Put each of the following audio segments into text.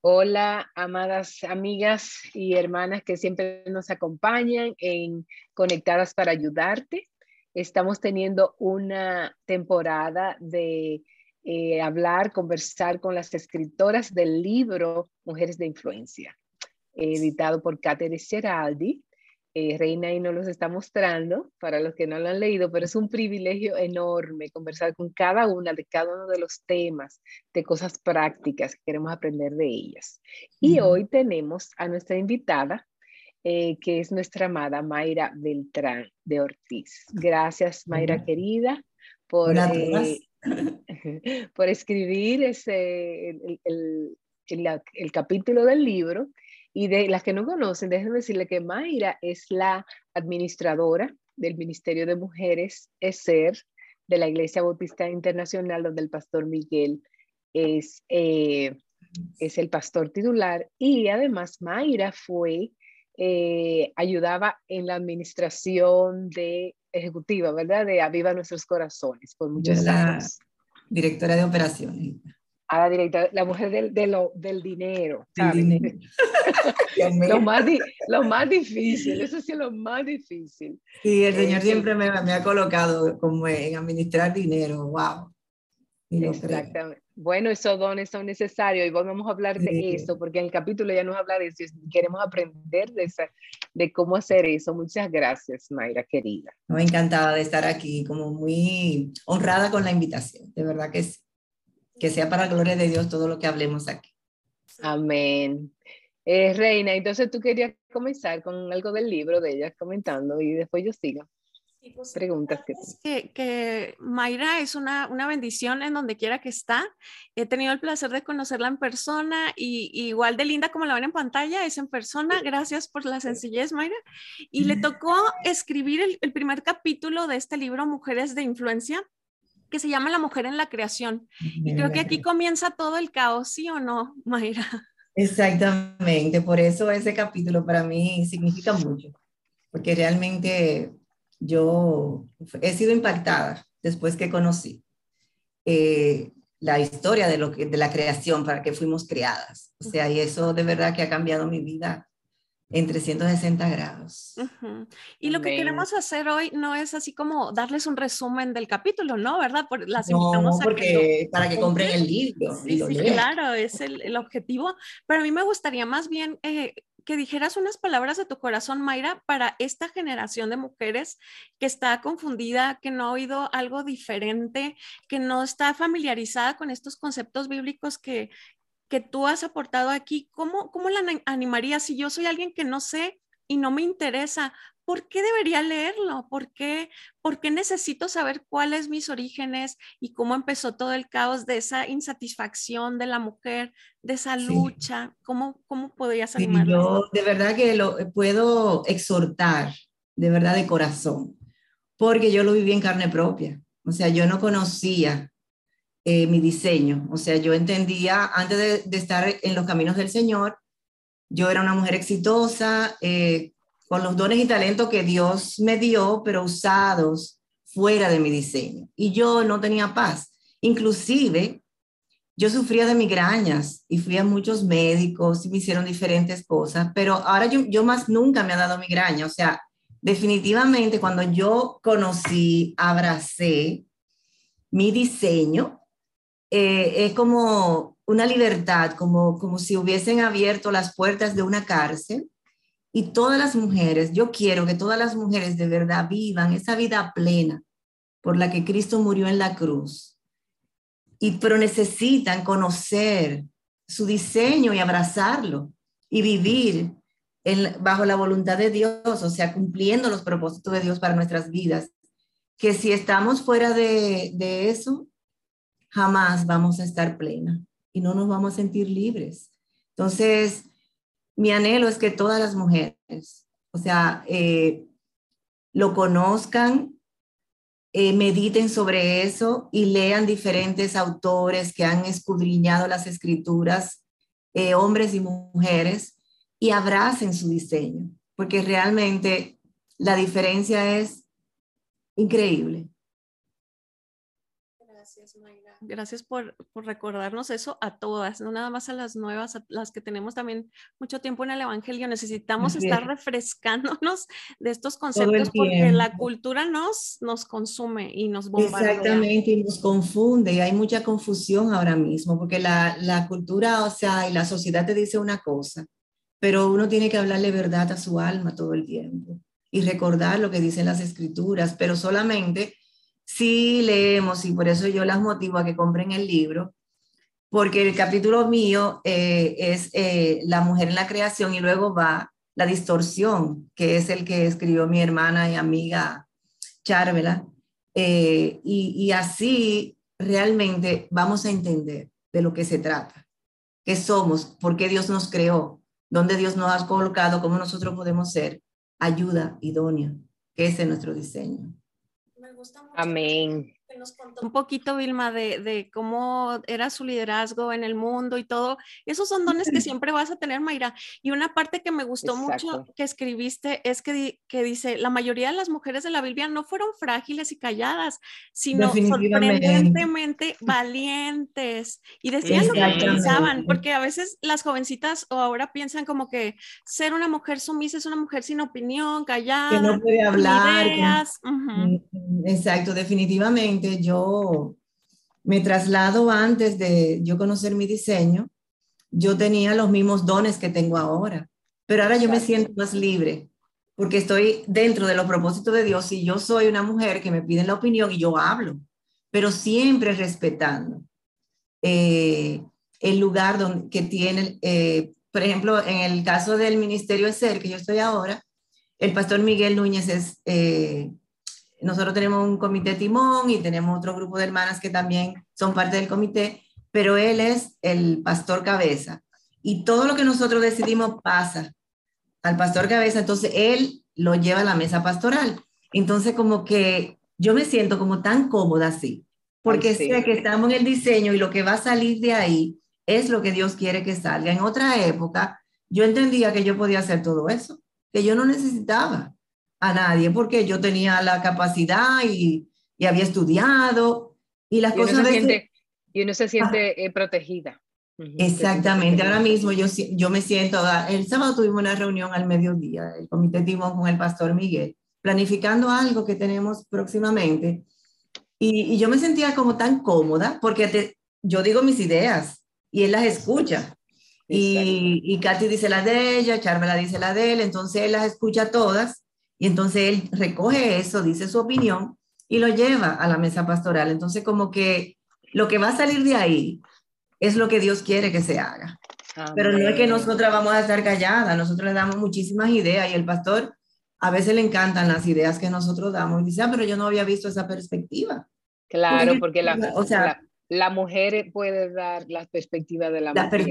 Hola, amadas amigas y hermanas que siempre nos acompañan en Conectadas para Ayudarte. Estamos teniendo una temporada de eh, hablar, conversar con las escritoras del libro Mujeres de Influencia, editado por Catherine Geraldi. Eh, Reina ahí nos los está mostrando para los que no lo han leído, pero es un privilegio enorme conversar con cada una de cada uno de los temas, de cosas prácticas que queremos aprender de ellas. Y hoy tenemos a nuestra invitada, eh, que es nuestra amada Mayra Beltrán de Ortiz. Gracias, Mayra querida, por, eh, por escribir ese, el, el, el capítulo del libro y de las que no conocen, déjenme decirle que Mayra es la administradora del Ministerio de Mujeres ESER de la Iglesia Bautista Internacional, donde el pastor Miguel es, eh, es el pastor titular. Y además Mayra fue, eh, ayudaba en la administración de ejecutiva, ¿verdad? De Aviva Nuestros Corazones por muchos años. Directora de operaciones a la directora, la mujer del, de lo, del dinero. lo, más lo más difícil, eso sí es lo más difícil. Sí, el Señor siempre me, me, ha colocado como en administrar dinero, wow. Exactamente. Bueno, esos dones son necesarios y vamos a hablar de eso, porque en el capítulo ya nos habla de eso queremos aprender de, esa, de cómo hacer eso. Muchas gracias, Mayra, querida. Me encantada de estar aquí, como muy honrada con la invitación, de verdad que sí que sea para la gloria de Dios todo lo que hablemos aquí. Amén. Eh, Reina, entonces tú querías comenzar con algo del libro de ella comentando y después yo sigo. Pues, Preguntas que, que, Mayra es una, una, bendición en donde quiera que está. He tenido el placer de conocerla en persona y, igual de linda como la ven en pantalla, es en persona. Gracias por la sencillez, Mayra. Y le tocó escribir el, el primer capítulo de este libro, Mujeres de Influencia, que se llama La mujer en la creación. Y creo que aquí comienza todo el caos, ¿sí o no, Mayra? Exactamente, por eso ese capítulo para mí significa mucho, porque realmente yo he sido impactada después que conocí eh, la historia de, lo que, de la creación para que fuimos creadas. O sea, y eso de verdad que ha cambiado mi vida en 360 grados. Y lo que queremos hacer hoy no es así como darles un resumen del capítulo, ¿no? ¿Verdad? Por, las invitamos porque para que compren el libro. Sí, sí, claro, es el, el, objetivo. Pero a mí me gustaría más bien eh, que dijeras unas palabras de tu corazón, Mayra, para esta generación de mujeres que está confundida, que no ha oído algo diferente, que no está familiarizada con estos conceptos bíblicos que, que tú has aportado aquí, ¿cómo, cómo la animaría si yo soy alguien que no sé y no me interesa? ¿Por qué debería leerlo? ¿Por qué, ¿Por qué necesito saber cuáles mis orígenes y cómo empezó todo el caos de esa insatisfacción de la mujer, de esa lucha? ¿Cómo, cómo podrías animarla? yo de verdad que lo puedo exhortar, de verdad de corazón, porque yo lo viví en carne propia. O sea, yo no conocía eh, mi diseño. O sea, yo entendía, antes de, estar en los caminos del Señor, yo era una mujer exitosa, eh, con los dones y talentos que Dios me dio, pero usados fuera de mi diseño. Y yo no tenía paz. Inclusive, yo sufría de migrañas y fui a muchos médicos y me hicieron diferentes cosas, pero ahora yo, yo más nunca me ha dado migraña. O sea, definitivamente cuando yo conocí, abracé mi diseño, eh, es como una libertad, como, como si hubiesen abierto las puertas de una cárcel y todas las mujeres, yo quiero que todas las mujeres de verdad vivan esa vida plena por la que Cristo murió en la cruz. Y pero necesitan conocer su diseño y abrazarlo y vivir bajo la voluntad de Dios, o sea, cumpliendo los propósitos de Dios para nuestras vidas. Que si estamos fuera de, de eso, jamás vamos a estar plena y no nos vamos a sentir libres. Entonces, mi anhelo es que todas las mujeres, o sea, eh, lo conozcan, eh, mediten sobre eso y lean diferentes autores que han escudriñado las escrituras, eh, hombres y mujeres, y abracen su diseño, porque realmente la diferencia es increíble. Gracias, por, por, recordarnos eso a todas, no nada más a las nuevas, a las que tenemos también mucho tiempo en el Evangelio. Necesitamos estar refrescándonos de estos conceptos porque la cultura nos, nos consume y nos bombardea. Exactamente, y nos confunde y hay mucha confusión ahora mismo porque la, la cultura, o sea, y la sociedad te dice una cosa, pero uno tiene que hablarle verdad a su alma todo el tiempo y recordar lo que dicen las escrituras, pero solamente si leemos y por eso yo las motivo a que compren el libro, porque el capítulo mío eh, es eh, la mujer en la creación y luego va la distorsión, que es el que escribió mi hermana y amiga Charvela, eh, y, y así realmente vamos a entender de lo que se trata, qué somos, por qué Dios nos creó, dónde Dios nos ha colocado, cómo nosotros podemos ser ayuda idónea, que ese es nuestro diseño. Me gusta mucho. Amén nos contó un poquito, Vilma, de, de, cómo era su liderazgo en el mundo y todo. Esos son dones que siempre vas a tener, Mayra. Y una parte que me gustó mucho que escribiste es que, que dice, la mayoría de las mujeres de la Biblia no fueron frágiles y calladas, sino sorprendentemente valientes. Y decían lo que pensaban, porque a veces las jovencitas o ahora piensan como que ser una mujer sumisa es una mujer sin opinión, callada. Que no puede hablar. Exacto, definitivamente yo me traslado antes de yo conocer mi diseño, yo tenía los mismos dones que tengo ahora, pero ahora yo me siento más libre porque estoy dentro de los propósitos de Dios y yo soy una mujer que me piden la opinión y yo hablo, pero siempre respetando eh, el lugar donde, que tiene, eh, por ejemplo, en el caso del Ministerio de Ser, que yo estoy ahora, el pastor Miguel Núñez es eh, nosotros tenemos un comité timón y tenemos otro grupo de hermanas que también son parte del comité, pero él es el pastor cabeza. Y todo lo que nosotros decidimos pasa al pastor cabeza, entonces él lo lleva a la mesa pastoral. Entonces como que yo me siento como tan cómoda así, porque sé que estamos en el diseño y lo que va a salir de ahí es lo que Dios quiere que salga. En otra época yo entendía que yo podía hacer todo eso, que yo no necesitaba a nadie porque yo tenía la capacidad y, y había estudiado y las cosas... se siente, y uno se siente eh, protegida. Exactamente, ahora mismo yo, yo me siento, ah, el sábado tuvimos una reunión al mediodía, el comité timón con el pastor Miguel, planificando algo que tenemos próximamente y, y yo me sentía como tan cómoda porque te, yo digo mis ideas y él las escucha. Y, y Katy dice la de ella, Charmela dice la de él, entonces él las escucha todas y entonces él recoge eso, dice su opinión y lo lleva a la mesa pastoral. Entonces como que lo que va a salir de ahí es lo que Dios quiere que se haga. Pero no es que nosotras vamos a estar calladas, nosotros le damos muchísimas ideas y el pastor a veces le encantan las ideas que nosotros damos y dice, ah, pero yo no había visto esa perspectiva. Claro, porque, la, o sea, la, mujer puede dar la perspectiva de la, la mujer.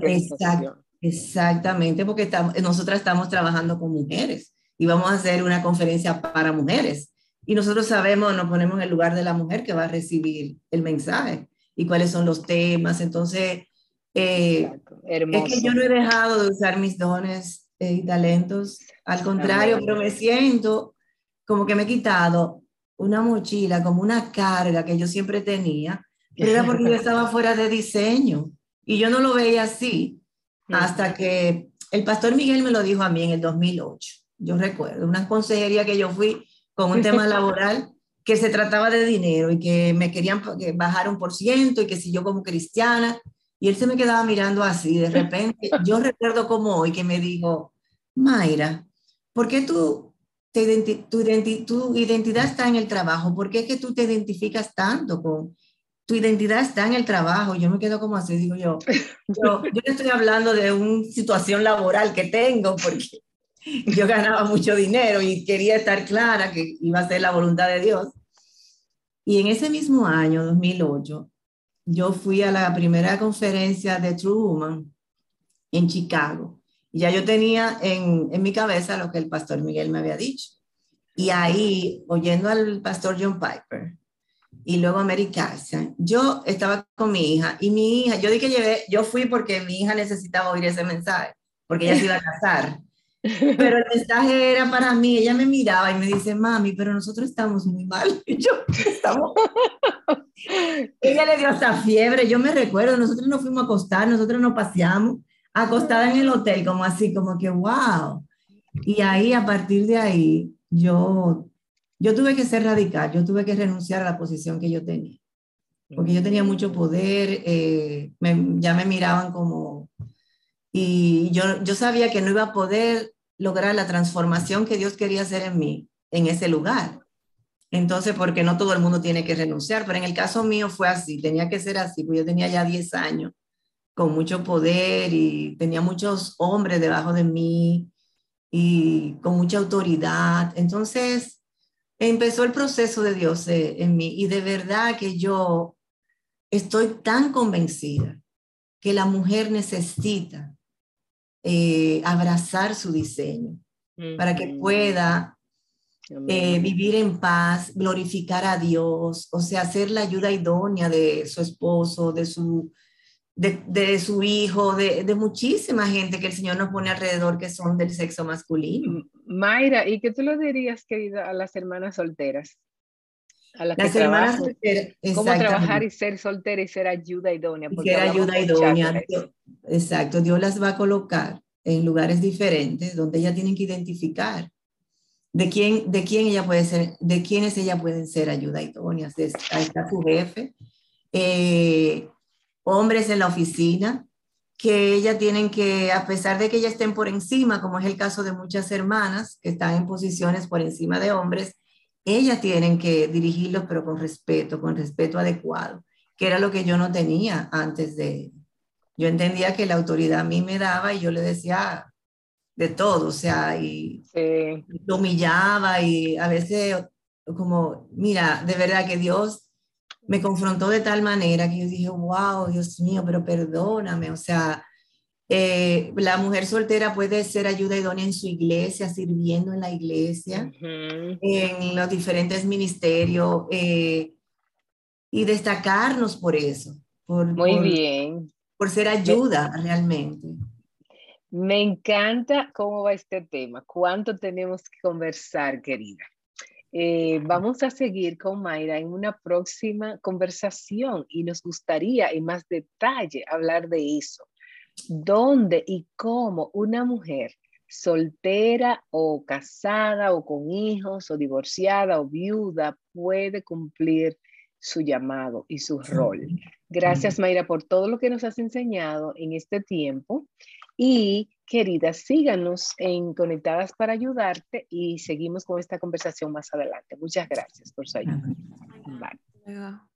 Perspectiva, exactamente, porque estamos, nosotras estamos trabajando con mujeres y vamos a hacer una conferencia para mujeres. Y nosotros sabemos, nos ponemos en el lugar de la mujer que va a recibir el mensaje y cuáles son los temas. Entonces, eh, es que yo no he dejado de usar mis dones eh, y talentos. Al contrario, pero me siento como que me he quitado una mochila, como una carga que yo siempre tenía, pero era porque yo estaba fuera de diseño y yo no lo veía así hasta que el pastor Miguel me lo dijo a mí en el 2008 yo recuerdo, una consejería que yo fui con un tema laboral que se trataba de dinero y que me querían bajar un por ciento y que si yo como cristiana, y él se me quedaba mirando así, de repente, yo recuerdo como hoy que me dijo, Mayra, ¿por qué tú, te tu, tu identidad está en el trabajo? ¿Por qué es que tú te identificas tanto con, tu identidad está en el trabajo. Yo me quedo como así, digo yo. Yo, yo estoy hablando de una situación laboral que tengo, porque yo ganaba mucho dinero y quería estar clara que iba a ser la voluntad de Dios. Y en ese mismo año, 2008, yo fui a la primera conferencia de True Woman en Chicago. Ya yo tenía en, en mi cabeza lo que el pastor Miguel me había dicho. Y ahí, oyendo al pastor John Piper y luego a Mary Carson, yo estaba con mi hija y mi hija, yo dije que llevé, yo fui porque mi hija necesitaba oír ese mensaje, porque ella se iba a casar. Pero el mensaje era para mí. Ella me miraba y me dice, mami, pero nosotros estamos muy mal. Y yo, estamos. Ella le dio hasta fiebre. Yo me recuerdo, nosotros nos fuimos a acostar, nosotros nos paseamos acostada en el hotel, como así, como que, wow. Y ahí, a partir de ahí, yo, yo tuve que ser radical, yo tuve que renunciar a la posición que yo tenía. Porque yo tenía mucho poder, eh, ya me miraban como y yo, yo sabía que no iba a poder lograr la transformación que Dios quería hacer en mí, en ese lugar. Entonces, porque no todo el mundo tiene que renunciar, pero en el caso mío fue así, tenía que ser así, porque yo tenía ya 10 años con mucho poder y tenía muchos hombres debajo de mí y con mucha autoridad. Entonces, empezó el proceso de Dios eh, en mí y de verdad que yo estoy tan convencida que la mujer necesita eh, abrazar su diseño, para que pueda eh, vivir en paz, glorificar a Dios, o sea, ser la ayuda idónea de su esposo, de su, de, su hijo, de, de, muchísima gente que el Señor nos pone alrededor que son del sexo masculino. Mayra, ¿y qué tú le dirías, querida, a las hermanas solteras? A las, que hermanas Cómo trabajar y ser soltera y ser ayuda idónea. Y ser ayuda idónea. exacto, Dios las va a colocar en lugares diferentes donde ellas tienen que identificar de quién, de quién ella puede ser, de quiénes ella pueden ser ayuda idóneas. Ahí está su jefe. Eh, hombres en la oficina, que ellas tienen que, a pesar de que ellas estén por encima, como es el caso de muchas hermanas que están en posiciones por encima de hombres, ellas tienen que dirigirlos, pero con respeto, con respeto adecuado, que era lo que yo no tenía antes de... Yo entendía que la autoridad a mí me daba y yo le decía de todo, o sea, y lo humillaba y a veces como, mira, de verdad que Dios me confrontó de tal manera que yo dije, wow, Dios mío, pero perdóname, o sea, eh, la mujer soltera puede ser ayuda idónea en su iglesia, sirviendo en la iglesia, en los diferentes ministerios eh, y destacarnos por eso. Por, Muy bien. Por ser ayuda realmente. Me encanta cómo va este tema. ¿Cuánto tenemos que conversar, querida? Eh, vamos a seguir con Mayra en una próxima conversación y nos gustaría en más detalle hablar de eso dónde y cómo una mujer soltera o casada o con hijos o divorciada o viuda puede cumplir su llamado y su rol. Gracias Mayra por todo lo que nos has enseñado en este tiempo y queridas, síganos en Conectadas para ayudarte y seguimos con esta conversación más adelante. Muchas gracias por su ayuda. Bye.